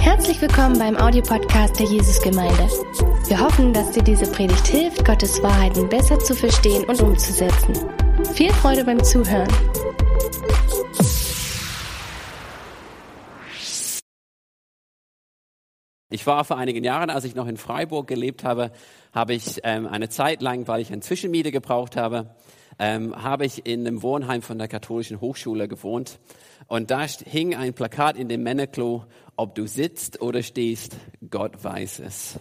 Herzlich willkommen beim Audiopodcast der Jesusgemeinde. Wir hoffen, dass dir diese Predigt hilft, Gottes Wahrheiten besser zu verstehen und umzusetzen. Viel Freude beim Zuhören. Ich war vor einigen Jahren, als ich noch in Freiburg gelebt habe, habe ich ähm, eine Zeit lang, weil ich eine Zwischenmiete gebraucht habe, ähm, habe ich in einem Wohnheim von der katholischen Hochschule gewohnt. Und da hing ein Plakat in dem Männerklo, ob du sitzt oder stehst, Gott weiß es.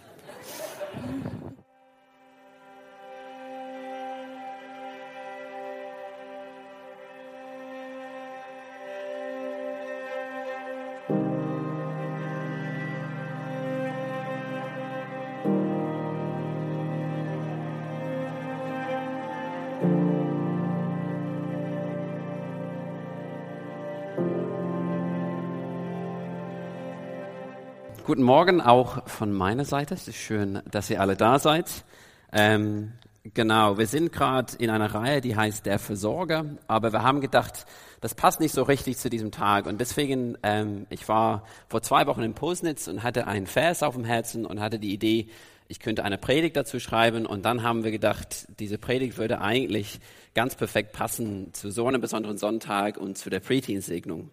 Guten Morgen auch von meiner Seite. Es ist schön, dass ihr alle da seid. Ähm, genau, wir sind gerade in einer Reihe, die heißt Der Versorger, aber wir haben gedacht, das passt nicht so richtig zu diesem Tag und deswegen, ähm, ich war vor zwei Wochen in Posnitz und hatte einen Vers auf dem Herzen und hatte die Idee, ich könnte eine Predigt dazu schreiben und dann haben wir gedacht, diese Predigt würde eigentlich ganz perfekt passen zu so einem besonderen Sonntag und zu der Preteen-Segnung.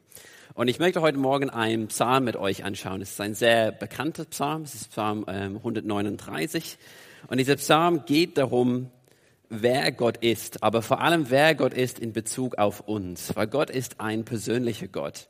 Und ich möchte heute Morgen einen Psalm mit euch anschauen. Es ist ein sehr bekannter Psalm. Es ist Psalm ähm, 139. Und dieser Psalm geht darum, wer Gott ist, aber vor allem wer Gott ist in Bezug auf uns. Weil Gott ist ein persönlicher Gott.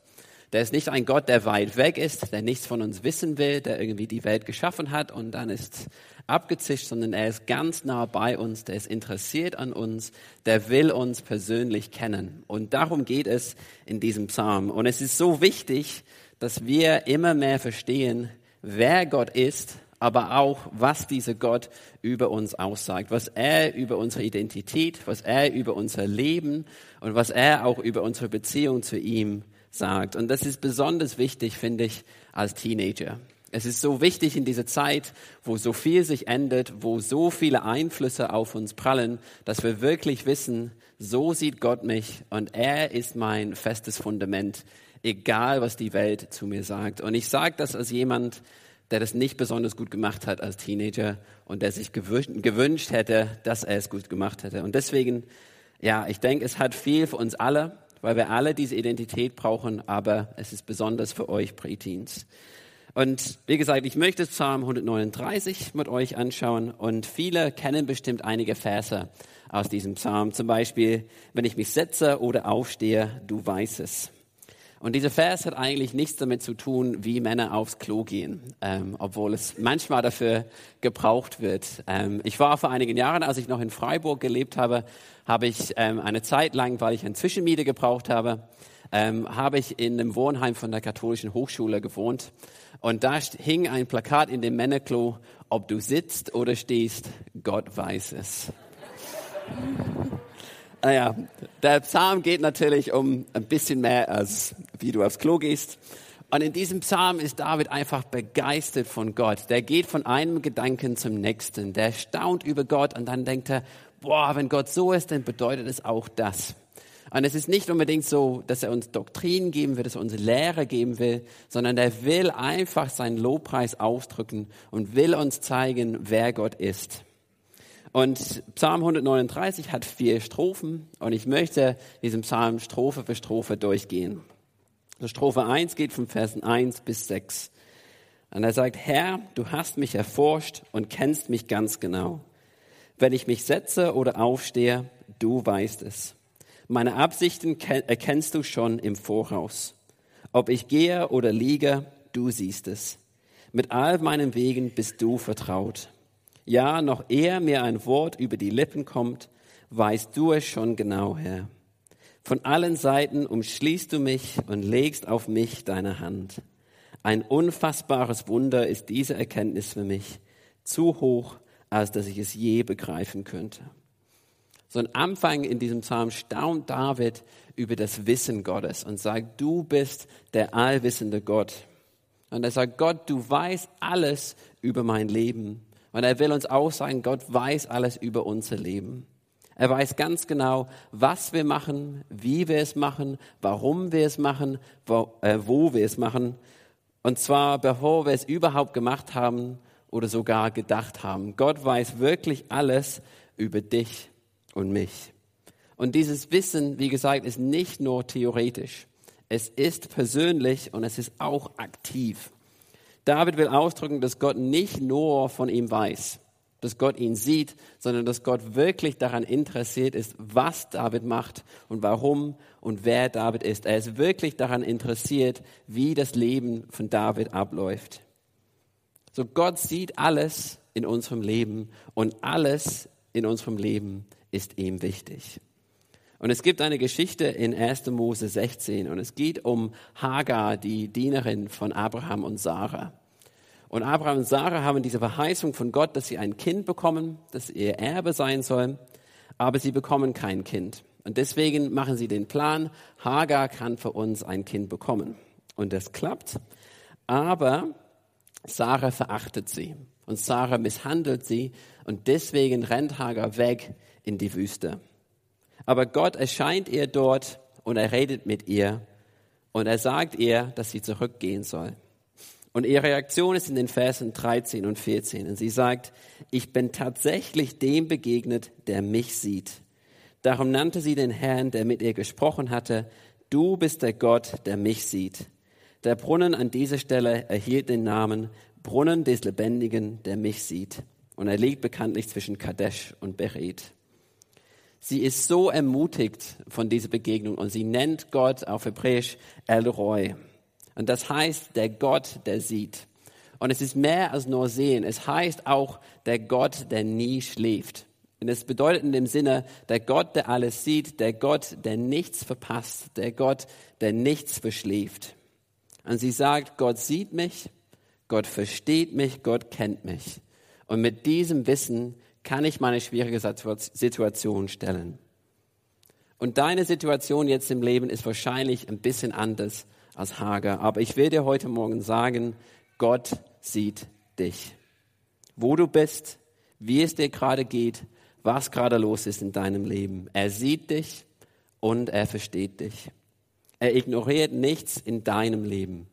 Der ist nicht ein Gott, der weit weg ist, der nichts von uns wissen will, der irgendwie die Welt geschaffen hat und dann ist abgezischt, sondern er ist ganz nah bei uns, der ist interessiert an uns, der will uns persönlich kennen. Und darum geht es in diesem Psalm. Und es ist so wichtig, dass wir immer mehr verstehen, wer Gott ist, aber auch, was dieser Gott über uns aussagt, was er über unsere Identität, was er über unser Leben und was er auch über unsere Beziehung zu ihm sagt. Und das ist besonders wichtig, finde ich, als Teenager. Es ist so wichtig in dieser Zeit, wo so viel sich ändert, wo so viele Einflüsse auf uns prallen, dass wir wirklich wissen, so sieht Gott mich und er ist mein festes Fundament, egal was die Welt zu mir sagt. Und ich sage das als jemand, der das nicht besonders gut gemacht hat als Teenager und der sich gewünscht hätte, dass er es gut gemacht hätte. Und deswegen, ja, ich denke, es hat viel für uns alle, weil wir alle diese Identität brauchen, aber es ist besonders für euch Preteens. Und wie gesagt, ich möchte Psalm 139 mit euch anschauen und viele kennen bestimmt einige Verse aus diesem Psalm. Zum Beispiel, wenn ich mich setze oder aufstehe, du weißt es. Und dieser Vers hat eigentlich nichts damit zu tun, wie Männer aufs Klo gehen, ähm, obwohl es manchmal dafür gebraucht wird. Ähm, ich war vor einigen Jahren, als ich noch in Freiburg gelebt habe, habe ich ähm, eine Zeit lang, weil ich eine Zwischenmiete gebraucht habe, ähm, habe ich in einem Wohnheim von der katholischen Hochschule gewohnt. Und da hing ein Plakat in dem Männerklo, ob du sitzt oder stehst, Gott weiß es. Naja, der Psalm geht natürlich um ein bisschen mehr als wie du aufs Klo gehst. Und in diesem Psalm ist David einfach begeistert von Gott. Der geht von einem Gedanken zum nächsten. Der staunt über Gott und dann denkt er, boah, wenn Gott so ist, dann bedeutet es auch das. Und es ist nicht unbedingt so, dass er uns Doktrinen geben will, dass er uns Lehre geben will, sondern er will einfach seinen Lobpreis ausdrücken und will uns zeigen, wer Gott ist. Und Psalm 139 hat vier Strophen und ich möchte diesen Psalm Strophe für Strophe durchgehen. Also Strophe 1 geht von Versen 1 bis 6. Und er sagt, Herr, du hast mich erforscht und kennst mich ganz genau. Wenn ich mich setze oder aufstehe, du weißt es. Meine Absichten erkennst du schon im Voraus. Ob ich gehe oder liege, du siehst es. Mit all meinen Wegen bist du vertraut. Ja, noch ehe mir ein Wort über die Lippen kommt, weißt du es schon genau, Herr. Von allen Seiten umschließt du mich und legst auf mich deine Hand. Ein unfassbares Wunder ist diese Erkenntnis für mich, zu hoch, als dass ich es je begreifen könnte. So ein Anfang in diesem Psalm staunt David über das Wissen Gottes und sagt, du bist der allwissende Gott. Und er sagt, Gott, du weißt alles über mein Leben. Und er will uns auch sagen, Gott weiß alles über unser Leben. Er weiß ganz genau, was wir machen, wie wir es machen, warum wir es machen, wo, äh, wo wir es machen. Und zwar bevor wir es überhaupt gemacht haben oder sogar gedacht haben. Gott weiß wirklich alles über dich und mich. Und dieses Wissen, wie gesagt, ist nicht nur theoretisch. Es ist persönlich und es ist auch aktiv. David will ausdrücken, dass Gott nicht nur von ihm weiß, dass Gott ihn sieht, sondern dass Gott wirklich daran interessiert ist, was David macht und warum und wer David ist. Er ist wirklich daran interessiert, wie das Leben von David abläuft. So Gott sieht alles in unserem Leben und alles in unserem Leben ist ihm wichtig. Und es gibt eine Geschichte in 1. Mose 16 und es geht um Hagar, die Dienerin von Abraham und Sarah. Und Abraham und Sarah haben diese Verheißung von Gott, dass sie ein Kind bekommen, das ihr Erbe sein soll, aber sie bekommen kein Kind. Und deswegen machen sie den Plan, Hagar kann für uns ein Kind bekommen. Und das klappt, aber Sarah verachtet sie und Sarah misshandelt sie und deswegen rennt Hagar weg in die Wüste. Aber Gott erscheint ihr dort und er redet mit ihr und er sagt ihr, dass sie zurückgehen soll. Und ihre Reaktion ist in den Versen 13 und 14. Und sie sagt, ich bin tatsächlich dem begegnet, der mich sieht. Darum nannte sie den Herrn, der mit ihr gesprochen hatte, du bist der Gott, der mich sieht. Der Brunnen an dieser Stelle erhielt den Namen Brunnen des Lebendigen, der mich sieht. Und er liegt bekanntlich zwischen Kadesh und Beret. Sie ist so ermutigt von dieser Begegnung und sie nennt Gott auf Hebräisch El Roy. Und das heißt der Gott, der sieht. Und es ist mehr als nur sehen. Es heißt auch der Gott, der nie schläft. Und es bedeutet in dem Sinne, der Gott, der alles sieht, der Gott, der nichts verpasst, der Gott, der nichts verschläft. Und sie sagt, Gott sieht mich, Gott versteht mich, Gott kennt mich. Und mit diesem Wissen kann ich meine schwierige Situation stellen. Und deine Situation jetzt im Leben ist wahrscheinlich ein bisschen anders als Hager. Aber ich will dir heute Morgen sagen, Gott sieht dich. Wo du bist, wie es dir gerade geht, was gerade los ist in deinem Leben. Er sieht dich und er versteht dich. Er ignoriert nichts in deinem Leben.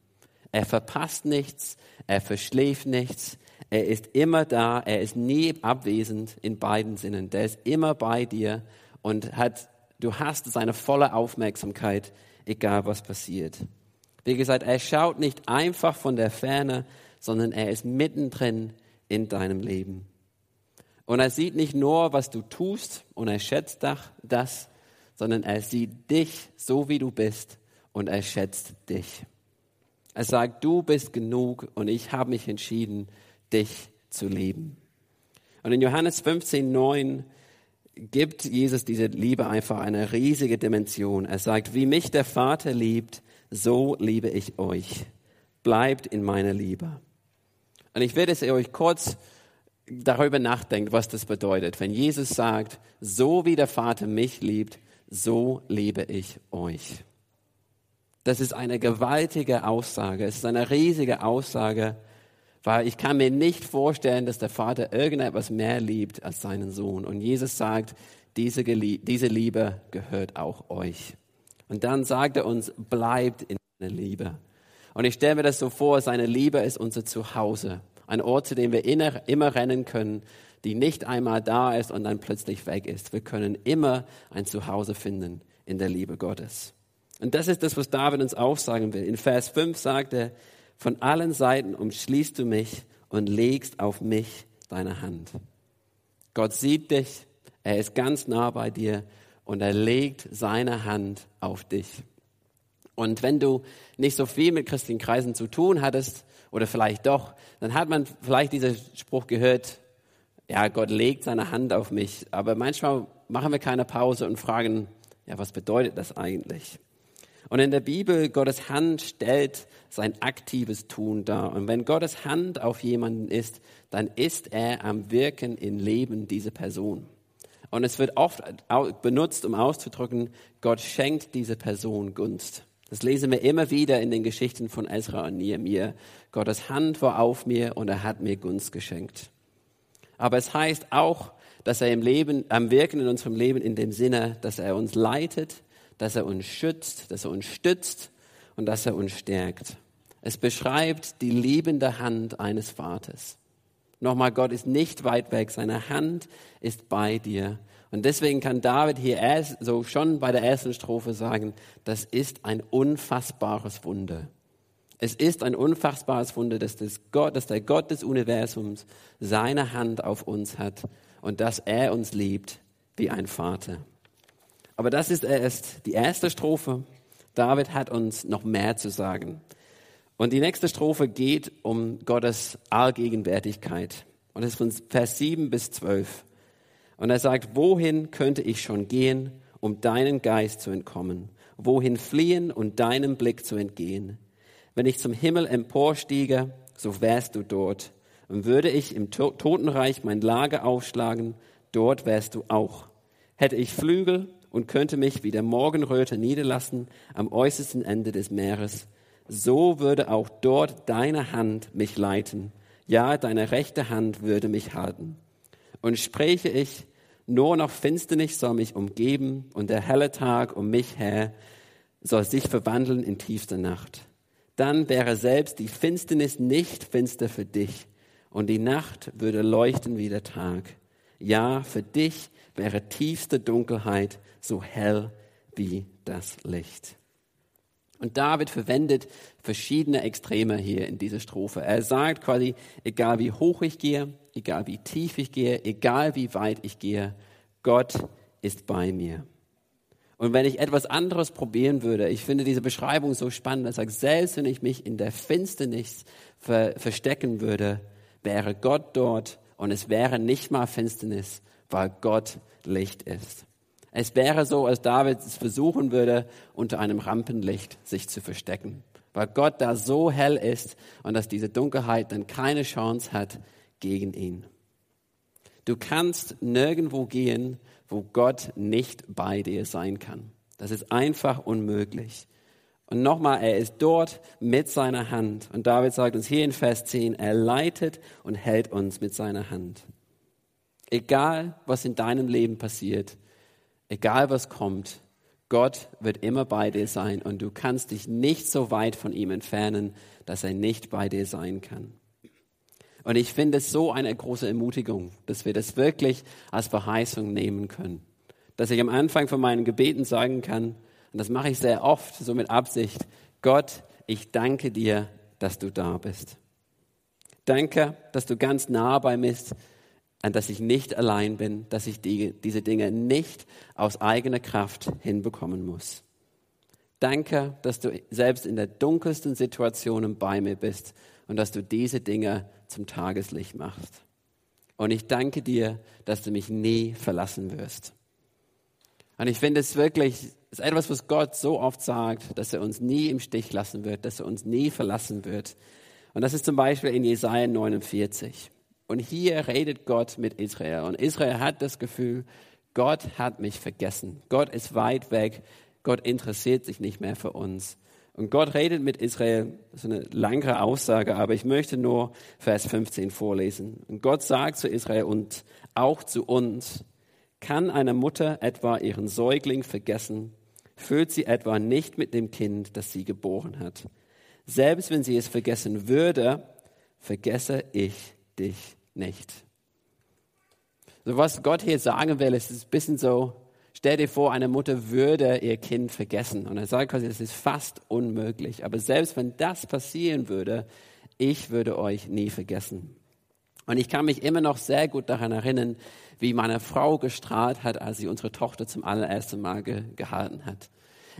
Er verpasst nichts, er verschläft nichts, er ist immer da, er ist nie abwesend in beiden Sinnen. Der ist immer bei dir und hat, du hast seine volle Aufmerksamkeit, egal was passiert. Wie gesagt, er schaut nicht einfach von der Ferne, sondern er ist mittendrin in deinem Leben. Und er sieht nicht nur, was du tust und er schätzt das, sondern er sieht dich so, wie du bist und er schätzt dich. Er sagt, du bist genug und ich habe mich entschieden, dich zu lieben. Und in Johannes 15, 9 gibt Jesus diese Liebe einfach eine riesige Dimension. Er sagt, wie mich der Vater liebt, so liebe ich euch. Bleibt in meiner Liebe. Und ich dass ihr euch kurz darüber nachdenkt, was das bedeutet. Wenn Jesus sagt, so wie der Vater mich liebt, so liebe ich euch. Das ist eine gewaltige Aussage. Es ist eine riesige Aussage, weil ich kann mir nicht vorstellen, dass der Vater irgendetwas mehr liebt als seinen Sohn. Und Jesus sagt, diese, diese Liebe gehört auch euch. Und dann sagt er uns, bleibt in der Liebe. Und ich stelle mir das so vor, seine Liebe ist unser Zuhause. Ein Ort, zu dem wir immer rennen können, die nicht einmal da ist und dann plötzlich weg ist. Wir können immer ein Zuhause finden in der Liebe Gottes. Und das ist das, was David uns auch sagen will. In Vers 5 sagt er, von allen Seiten umschließt du mich und legst auf mich deine Hand. Gott sieht dich, er ist ganz nah bei dir und er legt seine Hand auf dich. Und wenn du nicht so viel mit christlichen Kreisen zu tun hattest, oder vielleicht doch, dann hat man vielleicht diesen Spruch gehört, ja, Gott legt seine Hand auf mich. Aber manchmal machen wir keine Pause und fragen, ja, was bedeutet das eigentlich? Und in der Bibel, Gottes Hand stellt sein aktives Tun dar. Und wenn Gottes Hand auf jemanden ist, dann ist er am Wirken im Leben dieser Person. Und es wird oft benutzt, um auszudrücken, Gott schenkt dieser Person Gunst. Das lesen wir immer wieder in den Geschichten von Ezra und Nehemiah. Gottes Hand war auf mir und er hat mir Gunst geschenkt. Aber es heißt auch, dass er im Leben, am Wirken in unserem Leben in dem Sinne, dass er uns leitet, dass er uns schützt, dass er uns stützt und dass er uns stärkt. Es beschreibt die liebende Hand eines Vaters. Nochmal, Gott ist nicht weit weg, seine Hand ist bei dir. Und deswegen kann David hier erst, so schon bei der ersten Strophe sagen, das ist ein unfassbares Wunder. Es ist ein unfassbares Wunder, dass, das Gott, dass der Gott des Universums seine Hand auf uns hat und dass er uns liebt wie ein Vater. Aber das ist erst die erste Strophe. David hat uns noch mehr zu sagen. Und die nächste Strophe geht um Gottes Allgegenwärtigkeit. Und es ist von Vers 7 bis 12. Und er sagt, wohin könnte ich schon gehen, um deinen Geist zu entkommen? Wohin fliehen und deinem Blick zu entgehen? Wenn ich zum Himmel emporstiege, so wärst du dort. Und würde ich im Totenreich mein Lager aufschlagen, dort wärst du auch. Hätte ich Flügel und könnte mich wie der Morgenröte niederlassen am äußersten Ende des Meeres, so würde auch dort deine Hand mich leiten. Ja, deine rechte Hand würde mich halten. Und spräche ich, nur noch Finsternis soll mich umgeben und der helle Tag um mich her soll sich verwandeln in tiefste Nacht dann wäre selbst die Finsternis nicht finster für dich und die Nacht würde leuchten wie der Tag. Ja, für dich wäre tiefste Dunkelheit so hell wie das Licht. Und David verwendet verschiedene Extreme hier in dieser Strophe. Er sagt quasi, egal wie hoch ich gehe, egal wie tief ich gehe, egal wie weit ich gehe, Gott ist bei mir. Und wenn ich etwas anderes probieren würde, ich finde diese Beschreibung so spannend, er sagt, selbst wenn ich mich in der Finsternis ver verstecken würde, wäre Gott dort und es wäre nicht mal Finsternis, weil Gott Licht ist. Es wäre so, als David es versuchen würde, unter einem Rampenlicht sich zu verstecken, weil Gott da so hell ist und dass diese Dunkelheit dann keine Chance hat gegen ihn. Du kannst nirgendwo gehen, wo Gott nicht bei dir sein kann. Das ist einfach unmöglich. Und nochmal, er ist dort mit seiner Hand. Und David sagt uns hier in Vers 10, er leitet und hält uns mit seiner Hand. Egal, was in deinem Leben passiert, egal was kommt, Gott wird immer bei dir sein und du kannst dich nicht so weit von ihm entfernen, dass er nicht bei dir sein kann. Und ich finde es so eine große Ermutigung, dass wir das wirklich als Verheißung nehmen können. Dass ich am Anfang von meinen Gebeten sagen kann, und das mache ich sehr oft, so mit Absicht, Gott, ich danke dir, dass du da bist. Danke, dass du ganz nah bei mir bist, und dass ich nicht allein bin, dass ich die, diese Dinge nicht aus eigener Kraft hinbekommen muss. Danke, dass du selbst in der dunkelsten Situationen bei mir bist und dass du diese Dinge zum Tageslicht machst. Und ich danke dir, dass du mich nie verlassen wirst. Und ich finde es wirklich, ist etwas, was Gott so oft sagt, dass er uns nie im Stich lassen wird, dass er uns nie verlassen wird. Und das ist zum Beispiel in Jesaja 49. Und hier redet Gott mit Israel. Und Israel hat das Gefühl, Gott hat mich vergessen. Gott ist weit weg. Gott interessiert sich nicht mehr für uns. Und Gott redet mit Israel, das ist eine langere Aussage, aber ich möchte nur Vers 15 vorlesen. Und Gott sagt zu Israel und auch zu uns, kann eine Mutter etwa ihren Säugling vergessen? Fühlt sie etwa nicht mit dem Kind, das sie geboren hat? Selbst wenn sie es vergessen würde, vergesse ich dich nicht. So was Gott hier sagen will, ist ein bisschen so, Stell dir vor, eine Mutter würde ihr Kind vergessen. Und er sagt quasi, es ist fast unmöglich. Aber selbst wenn das passieren würde, ich würde euch nie vergessen. Und ich kann mich immer noch sehr gut daran erinnern, wie meine Frau gestrahlt hat, als sie unsere Tochter zum allerersten Mal ge gehalten hat.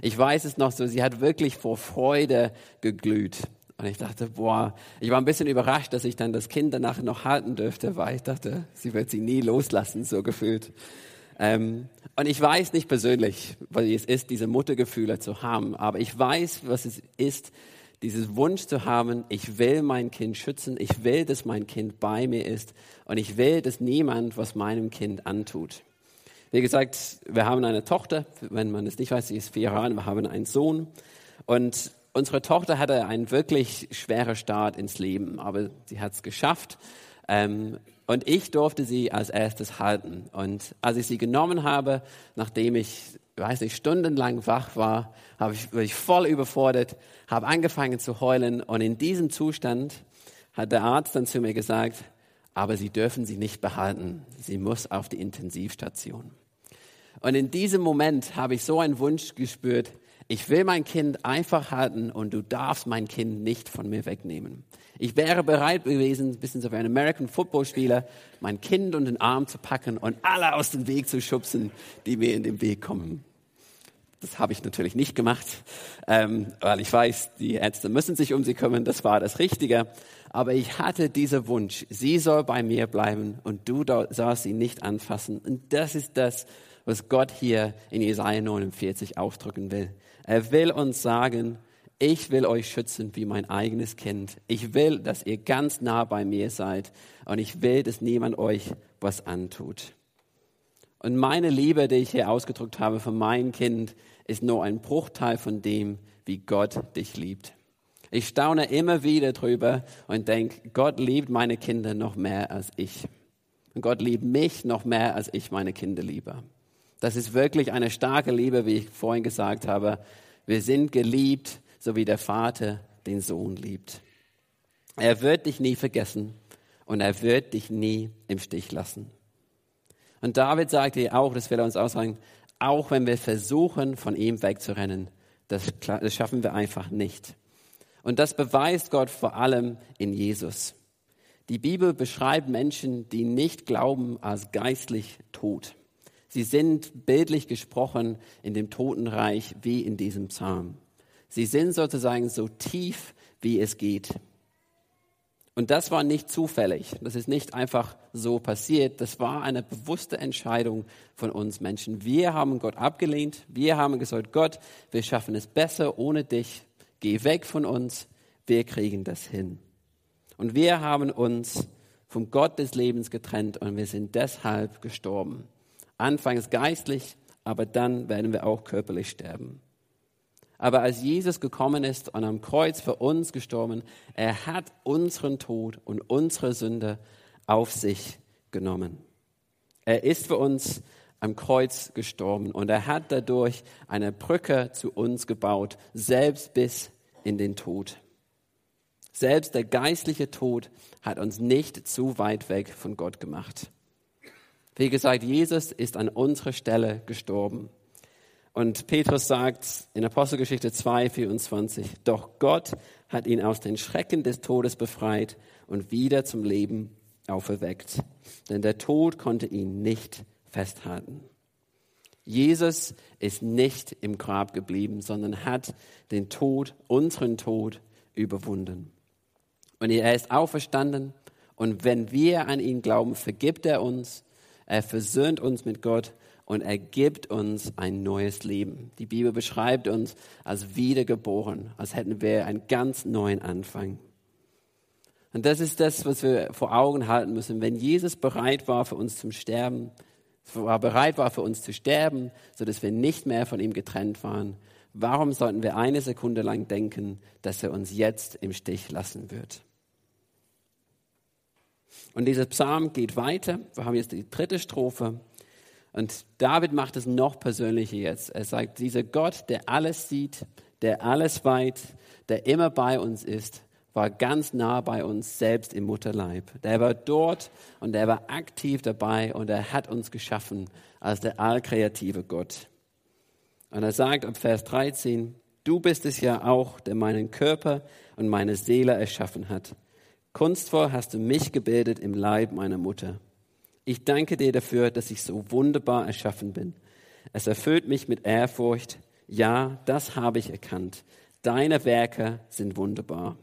Ich weiß es noch so, sie hat wirklich vor Freude geglüht. Und ich dachte, boah, ich war ein bisschen überrascht, dass ich dann das Kind danach noch halten dürfte, weil ich dachte, sie wird sie nie loslassen, so gefühlt. Ähm, und ich weiß nicht persönlich, was es ist, diese Muttergefühle zu haben, aber ich weiß, was es ist, dieses Wunsch zu haben, ich will mein Kind schützen, ich will, dass mein Kind bei mir ist und ich will, dass niemand was meinem Kind antut. Wie gesagt, wir haben eine Tochter, wenn man es nicht weiß, sie ist vier Jahre, wir haben einen Sohn und unsere Tochter hatte einen wirklich schweren Start ins Leben, aber sie hat es geschafft. Ähm, und ich durfte sie als erstes halten. Und als ich sie genommen habe, nachdem ich, weiß nicht, stundenlang wach war, habe ich, war voll überfordert, habe angefangen zu heulen. Und in diesem Zustand hat der Arzt dann zu mir gesagt, aber Sie dürfen sie nicht behalten. Sie muss auf die Intensivstation. Und in diesem Moment habe ich so einen Wunsch gespürt, ich will mein Kind einfach halten und du darfst mein Kind nicht von mir wegnehmen. Ich wäre bereit gewesen, ein bisschen so wie ein American Football Spieler, mein Kind unter den Arm zu packen und alle aus dem Weg zu schubsen, die mir in den Weg kommen. Das habe ich natürlich nicht gemacht, ähm, weil ich weiß, die Ärzte müssen sich um sie kümmern. Das war das Richtige. Aber ich hatte diesen Wunsch, sie soll bei mir bleiben und du sollst sie nicht anfassen. Und das ist das, was Gott hier in Jesaja 49 ausdrücken will. Er will uns sagen, ich will euch schützen wie mein eigenes Kind. Ich will, dass ihr ganz nah bei mir seid und ich will, dass niemand euch was antut. Und meine Liebe, die ich hier ausgedrückt habe für mein Kind, ist nur ein Bruchteil von dem, wie Gott dich liebt. Ich staune immer wieder drüber und denke, Gott liebt meine Kinder noch mehr als ich. Und Gott liebt mich noch mehr, als ich meine Kinder liebe. Das ist wirklich eine starke Liebe, wie ich vorhin gesagt habe. Wir sind geliebt, so wie der Vater den Sohn liebt. Er wird dich nie vergessen und er wird dich nie im Stich lassen. Und David sagte auch, das will er uns auch sagen, auch wenn wir versuchen, von ihm wegzurennen, das, das schaffen wir einfach nicht. Und das beweist Gott vor allem in Jesus. Die Bibel beschreibt Menschen, die nicht glauben, als geistlich tot. Sie sind bildlich gesprochen in dem Totenreich wie in diesem Psalm. Sie sind sozusagen so tief, wie es geht. Und das war nicht zufällig. Das ist nicht einfach so passiert. Das war eine bewusste Entscheidung von uns Menschen. Wir haben Gott abgelehnt. Wir haben gesagt, Gott, wir schaffen es besser ohne dich. Geh weg von uns. Wir kriegen das hin. Und wir haben uns vom Gott des Lebens getrennt und wir sind deshalb gestorben. Anfangs geistlich, aber dann werden wir auch körperlich sterben. Aber als Jesus gekommen ist und am Kreuz für uns gestorben, er hat unseren Tod und unsere Sünde auf sich genommen. Er ist für uns am Kreuz gestorben und er hat dadurch eine Brücke zu uns gebaut, selbst bis in den Tod. Selbst der geistliche Tod hat uns nicht zu weit weg von Gott gemacht. Wie gesagt, Jesus ist an unserer Stelle gestorben. Und Petrus sagt in Apostelgeschichte 2, 24, doch Gott hat ihn aus den Schrecken des Todes befreit und wieder zum Leben auferweckt. Denn der Tod konnte ihn nicht festhalten. Jesus ist nicht im Grab geblieben, sondern hat den Tod, unseren Tod, überwunden. Und er ist auferstanden. Und wenn wir an ihn glauben, vergibt er uns. Er versöhnt uns mit Gott und er gibt uns ein neues Leben. Die Bibel beschreibt uns als wiedergeboren, als hätten wir einen ganz neuen Anfang. Und das ist das, was wir vor Augen halten müssen. Wenn Jesus bereit war für uns zum Sterben, war bereit war für uns zu sterben, so dass wir nicht mehr von ihm getrennt waren, warum sollten wir eine Sekunde lang denken, dass er uns jetzt im Stich lassen wird? Und dieser Psalm geht weiter. Wir haben jetzt die dritte Strophe. Und David macht es noch persönlicher jetzt. Er sagt, dieser Gott, der alles sieht, der alles weit, der immer bei uns ist, war ganz nah bei uns selbst im Mutterleib. Der war dort und er war aktiv dabei und er hat uns geschaffen als der allkreative Gott. Und er sagt ab Vers 13, du bist es ja auch, der meinen Körper und meine Seele erschaffen hat. Kunstvoll hast du mich gebildet im Leib meiner Mutter. Ich danke dir dafür, dass ich so wunderbar erschaffen bin. Es erfüllt mich mit Ehrfurcht. Ja, das habe ich erkannt. Deine Werke sind wunderbar.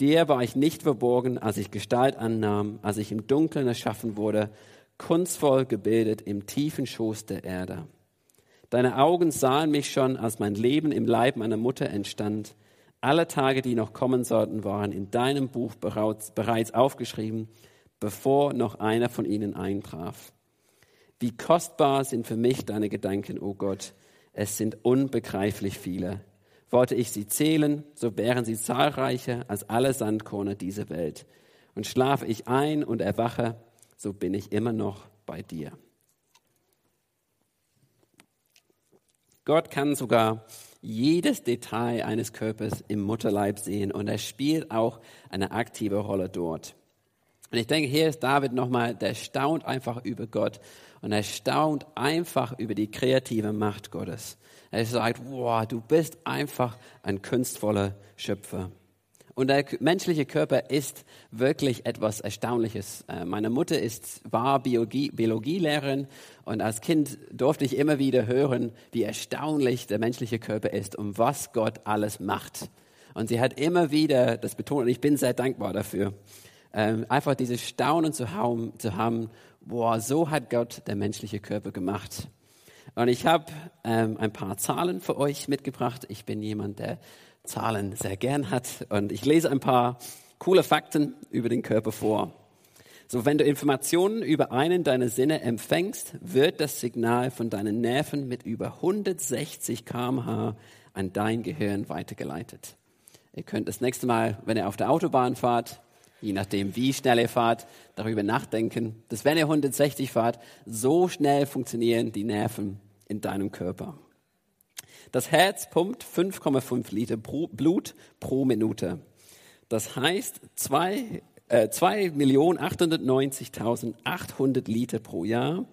Dir war ich nicht verborgen, als ich Gestalt annahm, als ich im Dunkeln erschaffen wurde, kunstvoll gebildet im tiefen Schoß der Erde. Deine Augen sahen mich schon, als mein Leben im Leib meiner Mutter entstand. Alle Tage, die noch kommen sollten, waren in deinem Buch bereits aufgeschrieben bevor noch einer von ihnen eintraf. Wie kostbar sind für mich deine Gedanken, o oh Gott. Es sind unbegreiflich viele. Wollte ich sie zählen, so wären sie zahlreicher als alle Sandkorne dieser Welt. und schlafe ich ein und erwache, so bin ich immer noch bei dir. Gott kann sogar jedes Detail eines Körpers im Mutterleib sehen und er spielt auch eine aktive Rolle dort. Und ich denke, hier ist David nochmal, der staunt einfach über Gott und er staunt einfach über die kreative Macht Gottes. Er sagt, wow, du bist einfach ein kunstvoller Schöpfer. Und der menschliche Körper ist wirklich etwas Erstaunliches. Äh, meine Mutter ist, war Biologie, Biologielehrerin und als Kind durfte ich immer wieder hören, wie erstaunlich der menschliche Körper ist und was Gott alles macht. Und sie hat immer wieder das betont und ich bin sehr dankbar dafür. Ähm, einfach dieses Staunen zu haben, zu haben, boah, so hat Gott der menschliche Körper gemacht. Und ich habe ähm, ein paar Zahlen für euch mitgebracht. Ich bin jemand, der Zahlen sehr gern hat. Und ich lese ein paar coole Fakten über den Körper vor. So, wenn du Informationen über einen deiner Sinne empfängst, wird das Signal von deinen Nerven mit über 160 km/h an dein Gehirn weitergeleitet. Ihr könnt das nächste Mal, wenn ihr auf der Autobahn fahrt, je nachdem wie schnell ihr fahrt, darüber nachdenken, dass wenn ihr 160 fahrt, so schnell funktionieren die Nerven in deinem Körper. Das Herz pumpt 5,5 Liter Blut pro Minute. Das heißt 2.890.800 äh, Liter pro Jahr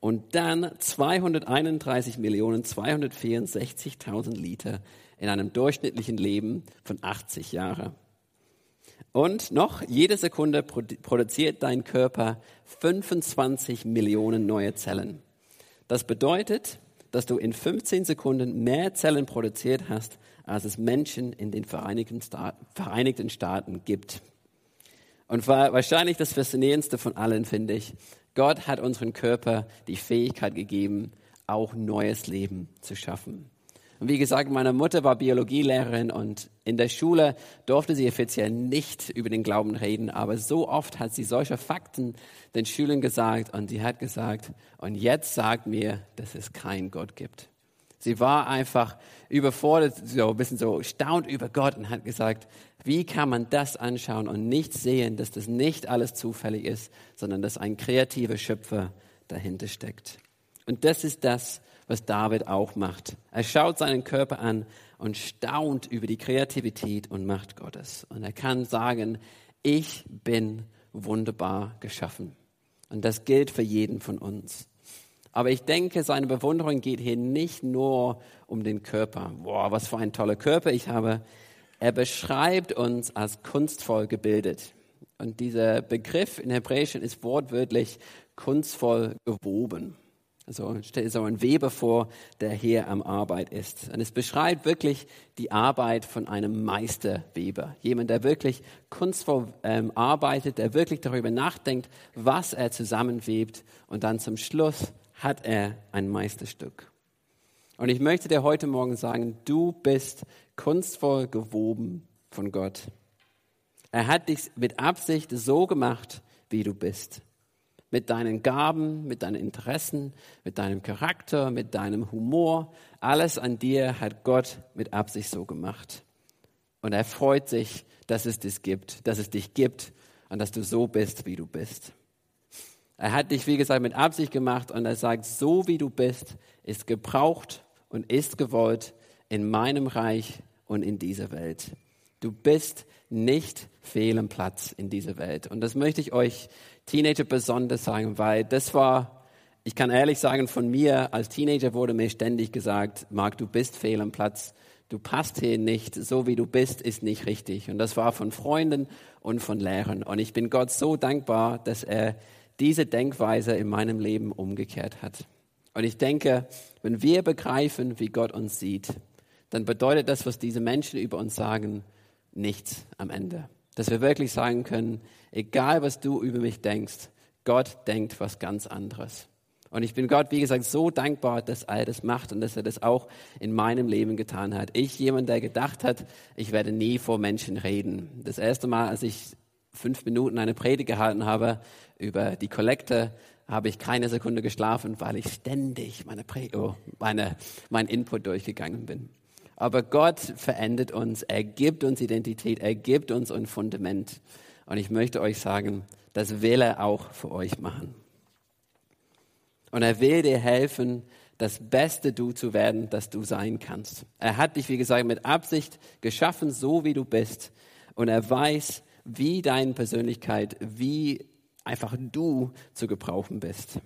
und dann 231.264.000 Liter in einem durchschnittlichen Leben von 80 Jahren. Und noch, jede Sekunde produziert dein Körper 25 Millionen neue Zellen. Das bedeutet, dass du in 15 Sekunden mehr Zellen produziert hast, als es Menschen in den Vereinigten, Staaten gibt. Und wahrscheinlich das Faszinierendste von allen finde ich, Gott hat unseren Körper die Fähigkeit gegeben, auch neues Leben zu schaffen. Und wie gesagt, meine Mutter war Biologielehrerin und in der Schule durfte sie offiziell nicht über den Glauben reden, aber so oft hat sie solche Fakten den Schülern gesagt und sie hat gesagt, und jetzt sagt mir, dass es keinen Gott gibt. Sie war einfach überfordert, so ein bisschen so staunt über Gott und hat gesagt, wie kann man das anschauen und nicht sehen, dass das nicht alles zufällig ist, sondern dass ein kreativer Schöpfer dahinter steckt. Und das ist das, was David auch macht. Er schaut seinen Körper an und staunt über die Kreativität und Macht Gottes. Und er kann sagen, ich bin wunderbar geschaffen. Und das gilt für jeden von uns. Aber ich denke, seine Bewunderung geht hier nicht nur um den Körper. Boah, was für ein toller Körper ich habe. Er beschreibt uns als kunstvoll gebildet. Und dieser Begriff in Hebräischen ist wortwörtlich kunstvoll gewoben. Also stell dir so einen Weber vor, der hier am Arbeit ist. Und es beschreibt wirklich die Arbeit von einem Meisterweber. Jemand, der wirklich kunstvoll ähm, arbeitet, der wirklich darüber nachdenkt, was er zusammenwebt. Und dann zum Schluss hat er ein Meisterstück. Und ich möchte dir heute Morgen sagen, du bist kunstvoll gewoben von Gott. Er hat dich mit Absicht so gemacht, wie du bist mit deinen Gaben, mit deinen Interessen, mit deinem Charakter, mit deinem Humor. Alles an dir hat Gott mit Absicht so gemacht. Und er freut sich, dass es dich gibt, dass es dich gibt und dass du so bist, wie du bist. Er hat dich, wie gesagt, mit Absicht gemacht und er sagt, so wie du bist, ist gebraucht und ist gewollt in meinem Reich und in dieser Welt. Du bist nicht fehl am Platz in dieser Welt. Und das möchte ich euch Teenager besonders sagen, weil das war, ich kann ehrlich sagen, von mir als Teenager wurde mir ständig gesagt, Marc, du bist fehl am Platz. Du passt hier nicht, so wie du bist, ist nicht richtig. Und das war von Freunden und von Lehrern. Und ich bin Gott so dankbar, dass er diese Denkweise in meinem Leben umgekehrt hat. Und ich denke, wenn wir begreifen, wie Gott uns sieht, dann bedeutet das, was diese Menschen über uns sagen, nichts am Ende. Dass wir wirklich sagen können, egal was du über mich denkst, Gott denkt was ganz anderes. Und ich bin Gott, wie gesagt, so dankbar, dass er das macht und dass er das auch in meinem Leben getan hat. Ich, jemand, der gedacht hat, ich werde nie vor Menschen reden. Das erste Mal, als ich fünf Minuten eine Predigt gehalten habe über die Kollekte, habe ich keine Sekunde geschlafen, weil ich ständig meine, Pre oh, meine, mein Input durchgegangen bin. Aber Gott verändert uns, er gibt uns Identität, er gibt uns ein Fundament. Und ich möchte euch sagen, das will er auch für euch machen. Und er will dir helfen, das beste Du zu werden, das du sein kannst. Er hat dich, wie gesagt, mit Absicht geschaffen, so wie du bist. Und er weiß, wie deine Persönlichkeit, wie einfach du zu gebrauchen bist.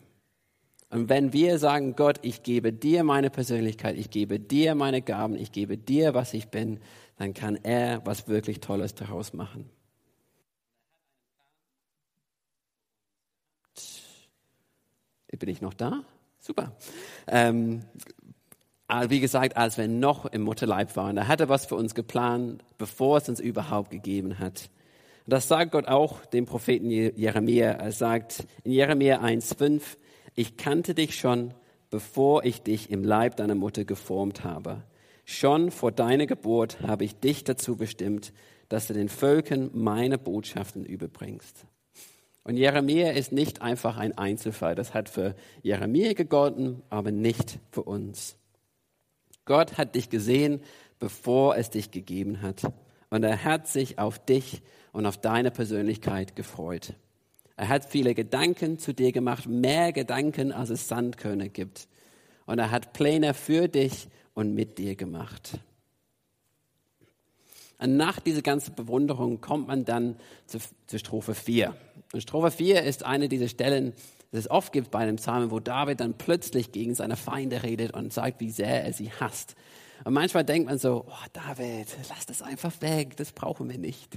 Und wenn wir sagen, Gott, ich gebe dir meine Persönlichkeit, ich gebe dir meine Gaben, ich gebe dir, was ich bin, dann kann er was wirklich Tolles daraus machen. Bin ich noch da? Super. Ähm, wie gesagt, als wir noch im Mutterleib waren, da hat er was für uns geplant, bevor es uns überhaupt gegeben hat. Und das sagt Gott auch dem Propheten Jeremia. Er sagt in Jeremia 1,5, ich kannte dich schon, bevor ich dich im Leib deiner Mutter geformt habe. Schon vor deiner Geburt habe ich dich dazu bestimmt, dass du den Völkern meine Botschaften überbringst. Und Jeremia ist nicht einfach ein Einzelfall. Das hat für Jeremia gegolten, aber nicht für uns. Gott hat dich gesehen, bevor es dich gegeben hat. Und er hat sich auf dich und auf deine Persönlichkeit gefreut. Er hat viele Gedanken zu dir gemacht, mehr Gedanken, als es Sandkörner gibt. Und er hat Pläne für dich und mit dir gemacht. Und nach dieser ganzen Bewunderung kommt man dann zu, zu Strophe 4. Und Strophe 4 ist eine dieser Stellen, die es oft gibt bei einem Psalm, wo David dann plötzlich gegen seine Feinde redet und sagt, wie sehr er sie hasst. Und manchmal denkt man so, oh, David, lass das einfach weg, das brauchen wir nicht.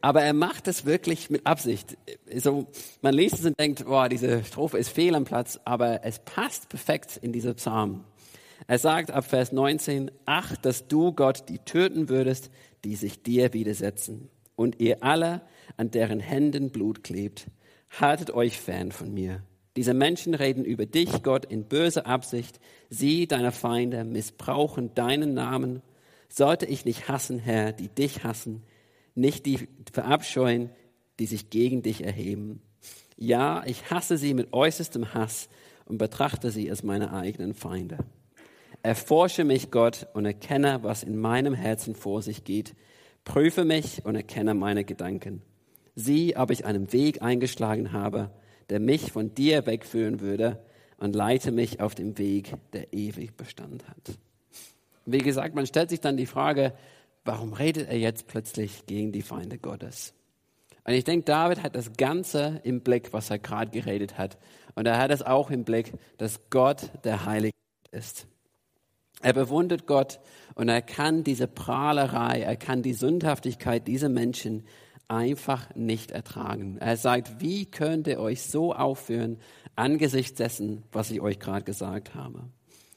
Aber er macht das wirklich mit Absicht. So, man liest es und denkt, oh, diese Strophe ist fehl am Platz, aber es passt perfekt in dieser Psalm. Er sagt ab Vers 19, ach, dass du Gott die töten würdest, die sich dir widersetzen. Und ihr alle, an deren Händen Blut klebt, haltet euch fern von mir. Diese Menschen reden über dich, Gott, in böser Absicht. Sie, deine Feinde, missbrauchen deinen Namen. Sollte ich nicht hassen, Herr, die dich hassen, nicht die verabscheuen, die sich gegen dich erheben. Ja, ich hasse sie mit äußerstem Hass und betrachte sie als meine eigenen Feinde. Erforsche mich, Gott, und erkenne, was in meinem Herzen vor sich geht. Prüfe mich und erkenne meine Gedanken. Sieh, ob ich einen Weg eingeschlagen habe, der mich von dir wegführen würde, und leite mich auf dem Weg, der ewig Bestand hat. Wie gesagt, man stellt sich dann die Frage, warum redet er jetzt plötzlich gegen die Feinde Gottes? Und ich denke, David hat das Ganze im Blick, was er gerade geredet hat. Und er hat es auch im Blick, dass Gott der Heilige ist. Er bewundert Gott und er kann diese Prahlerei, er kann die Sündhaftigkeit dieser Menschen einfach nicht ertragen. Er sagt, wie könnt ihr euch so aufführen angesichts dessen, was ich euch gerade gesagt habe?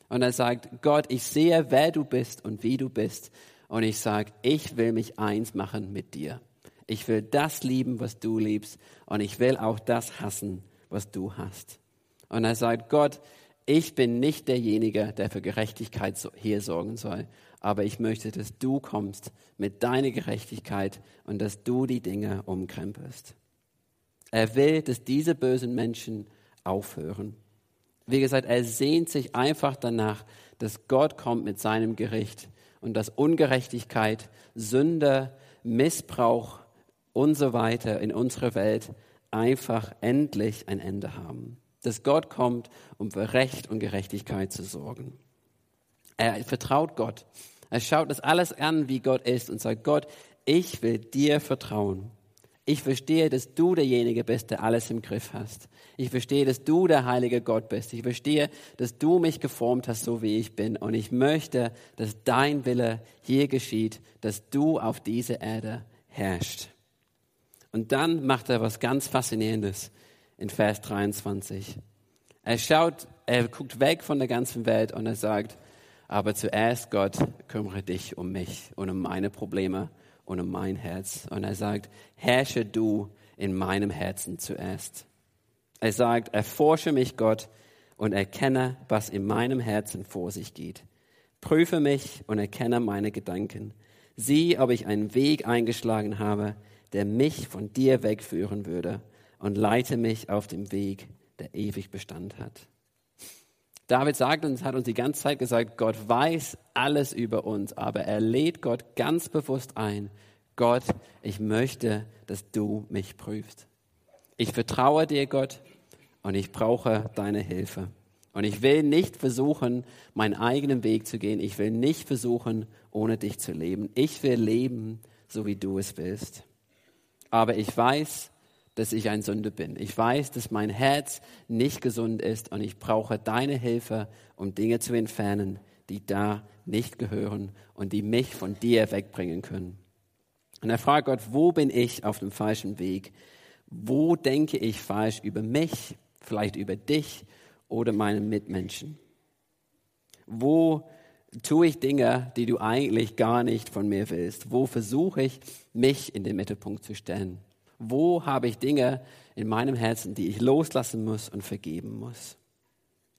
Und er sagt, Gott, ich sehe, wer du bist und wie du bist. Und ich sage, ich will mich eins machen mit dir. Ich will das lieben, was du liebst. Und ich will auch das hassen, was du hast. Und er sagt, Gott, ich bin nicht derjenige, der für Gerechtigkeit hier sorgen soll, aber ich möchte, dass du kommst mit deiner Gerechtigkeit und dass du die Dinge umkrempelst. Er will, dass diese bösen Menschen aufhören. Wie gesagt, er sehnt sich einfach danach, dass Gott kommt mit seinem Gericht und dass Ungerechtigkeit, Sünde, Missbrauch und so weiter in unserer Welt einfach endlich ein Ende haben dass Gott kommt, um für Recht und Gerechtigkeit zu sorgen. Er vertraut Gott. Er schaut das alles an, wie Gott ist und sagt, Gott, ich will dir vertrauen. Ich verstehe, dass du derjenige bist, der alles im Griff hast. Ich verstehe, dass du der heilige Gott bist. Ich verstehe, dass du mich geformt hast, so wie ich bin. Und ich möchte, dass dein Wille hier geschieht, dass du auf dieser Erde herrschst. Und dann macht er was ganz Faszinierendes in Vers 23. Er schaut, er guckt weg von der ganzen Welt und er sagt, aber zuerst Gott, kümmere dich um mich und um meine Probleme und um mein Herz. Und er sagt, herrsche du in meinem Herzen zuerst. Er sagt, erforsche mich Gott und erkenne, was in meinem Herzen vor sich geht. Prüfe mich und erkenne meine Gedanken. Sieh, ob ich einen Weg eingeschlagen habe, der mich von dir wegführen würde und leite mich auf dem Weg, der ewig Bestand hat. David sagt uns, hat uns die ganze Zeit gesagt, Gott weiß alles über uns, aber er lädt Gott ganz bewusst ein. Gott, ich möchte, dass du mich prüfst. Ich vertraue dir, Gott, und ich brauche deine Hilfe. Und ich will nicht versuchen, meinen eigenen Weg zu gehen. Ich will nicht versuchen, ohne dich zu leben. Ich will leben, so wie du es willst. Aber ich weiß, dass ich ein Sünde bin. Ich weiß, dass mein Herz nicht gesund ist und ich brauche deine Hilfe, um Dinge zu entfernen, die da nicht gehören und die mich von dir wegbringen können. Und er fragt Gott, wo bin ich auf dem falschen Weg? Wo denke ich falsch über mich, vielleicht über dich oder meinen Mitmenschen? Wo tue ich Dinge, die du eigentlich gar nicht von mir willst? Wo versuche ich, mich in den Mittelpunkt zu stellen? Wo habe ich Dinge in meinem Herzen, die ich loslassen muss und vergeben muss?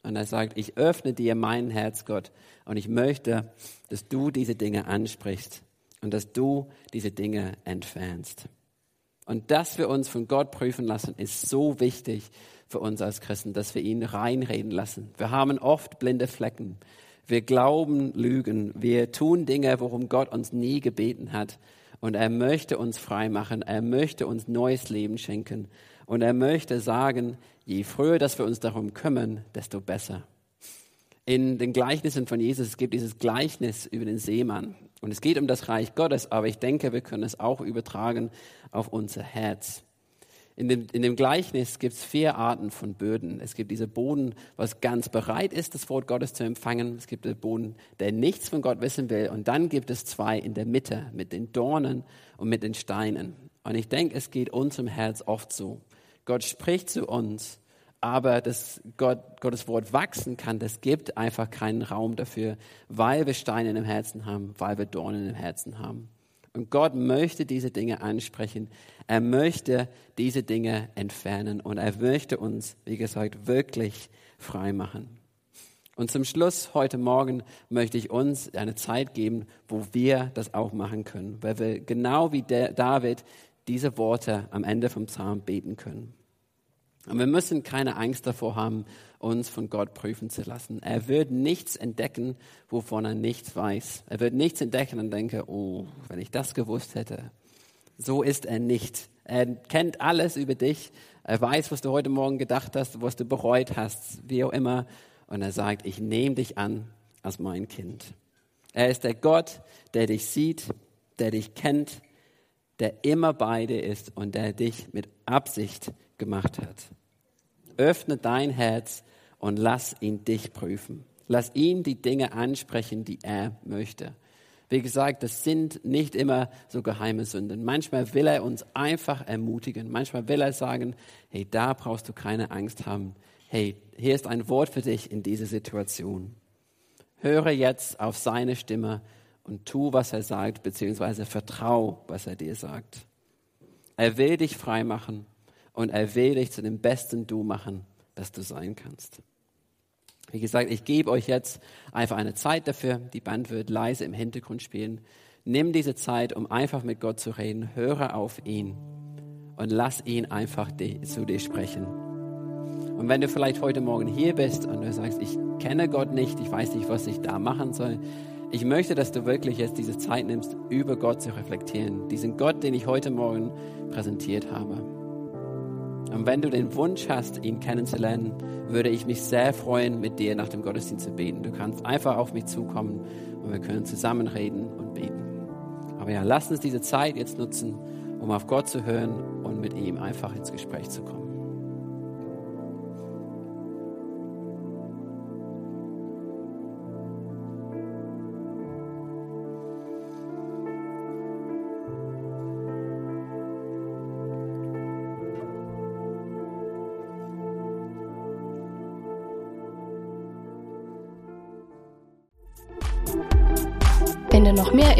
Und er sagt, ich öffne dir mein Herz, Gott, und ich möchte, dass du diese Dinge ansprichst und dass du diese Dinge entfernst. Und dass wir uns von Gott prüfen lassen, ist so wichtig für uns als Christen, dass wir ihn reinreden lassen. Wir haben oft blinde Flecken. Wir glauben Lügen. Wir tun Dinge, worum Gott uns nie gebeten hat. Und er möchte uns frei machen. Er möchte uns neues Leben schenken. Und er möchte sagen, je früher, dass wir uns darum kümmern, desto besser. In den Gleichnissen von Jesus, es gibt dieses Gleichnis über den Seemann. Und es geht um das Reich Gottes, aber ich denke, wir können es auch übertragen auf unser Herz. In dem, in dem Gleichnis gibt es vier Arten von Böden. Es gibt diese Boden, was ganz bereit ist, das Wort Gottes zu empfangen. Es gibt den Boden, der nichts von Gott wissen will. Und dann gibt es zwei in der Mitte mit den Dornen und mit den Steinen. Und ich denke, es geht uns im Herz oft so. Gott spricht zu uns, aber dass Gott, Gottes Wort wachsen kann, das gibt einfach keinen Raum dafür, weil wir Steine im Herzen haben, weil wir Dornen im Herzen haben. Und Gott möchte diese Dinge ansprechen. Er möchte diese Dinge entfernen und er möchte uns, wie gesagt, wirklich frei machen. Und zum Schluss heute Morgen möchte ich uns eine Zeit geben, wo wir das auch machen können, weil wir genau wie David diese Worte am Ende vom Psalm beten können. Und wir müssen keine Angst davor haben, uns von Gott prüfen zu lassen. Er wird nichts entdecken, wovon er nichts weiß. Er wird nichts entdecken und denke, oh, wenn ich das gewusst hätte. So ist er nicht. Er kennt alles über dich. Er weiß, was du heute Morgen gedacht hast, was du bereut hast, wie auch immer. Und er sagt, ich nehme dich an als mein Kind. Er ist der Gott, der dich sieht, der dich kennt, der immer bei dir ist und der dich mit Absicht gemacht hat. Öffne dein Herz und lass ihn dich prüfen. Lass ihn die Dinge ansprechen, die er möchte. Wie gesagt, das sind nicht immer so geheime Sünden. Manchmal will er uns einfach ermutigen. Manchmal will er sagen, hey, da brauchst du keine Angst haben. Hey, hier ist ein Wort für dich in dieser Situation. Höre jetzt auf seine Stimme und tu, was er sagt, beziehungsweise vertrau, was er dir sagt. Er will dich frei machen und er will dich zu dem besten Du machen, das du sein kannst. Wie gesagt, ich gebe euch jetzt einfach eine Zeit dafür. Die Band wird leise im Hintergrund spielen. Nimm diese Zeit, um einfach mit Gott zu reden. Höre auf ihn und lass ihn einfach zu dir sprechen. Und wenn du vielleicht heute Morgen hier bist und du sagst, ich kenne Gott nicht, ich weiß nicht, was ich da machen soll, ich möchte, dass du wirklich jetzt diese Zeit nimmst, über Gott zu reflektieren. Diesen Gott, den ich heute Morgen präsentiert habe. Und wenn du den Wunsch hast, ihn kennenzulernen, würde ich mich sehr freuen, mit dir nach dem Gottesdienst zu beten. Du kannst einfach auf mich zukommen und wir können zusammen reden und beten. Aber ja, lass uns diese Zeit jetzt nutzen, um auf Gott zu hören und mit ihm einfach ins Gespräch zu kommen.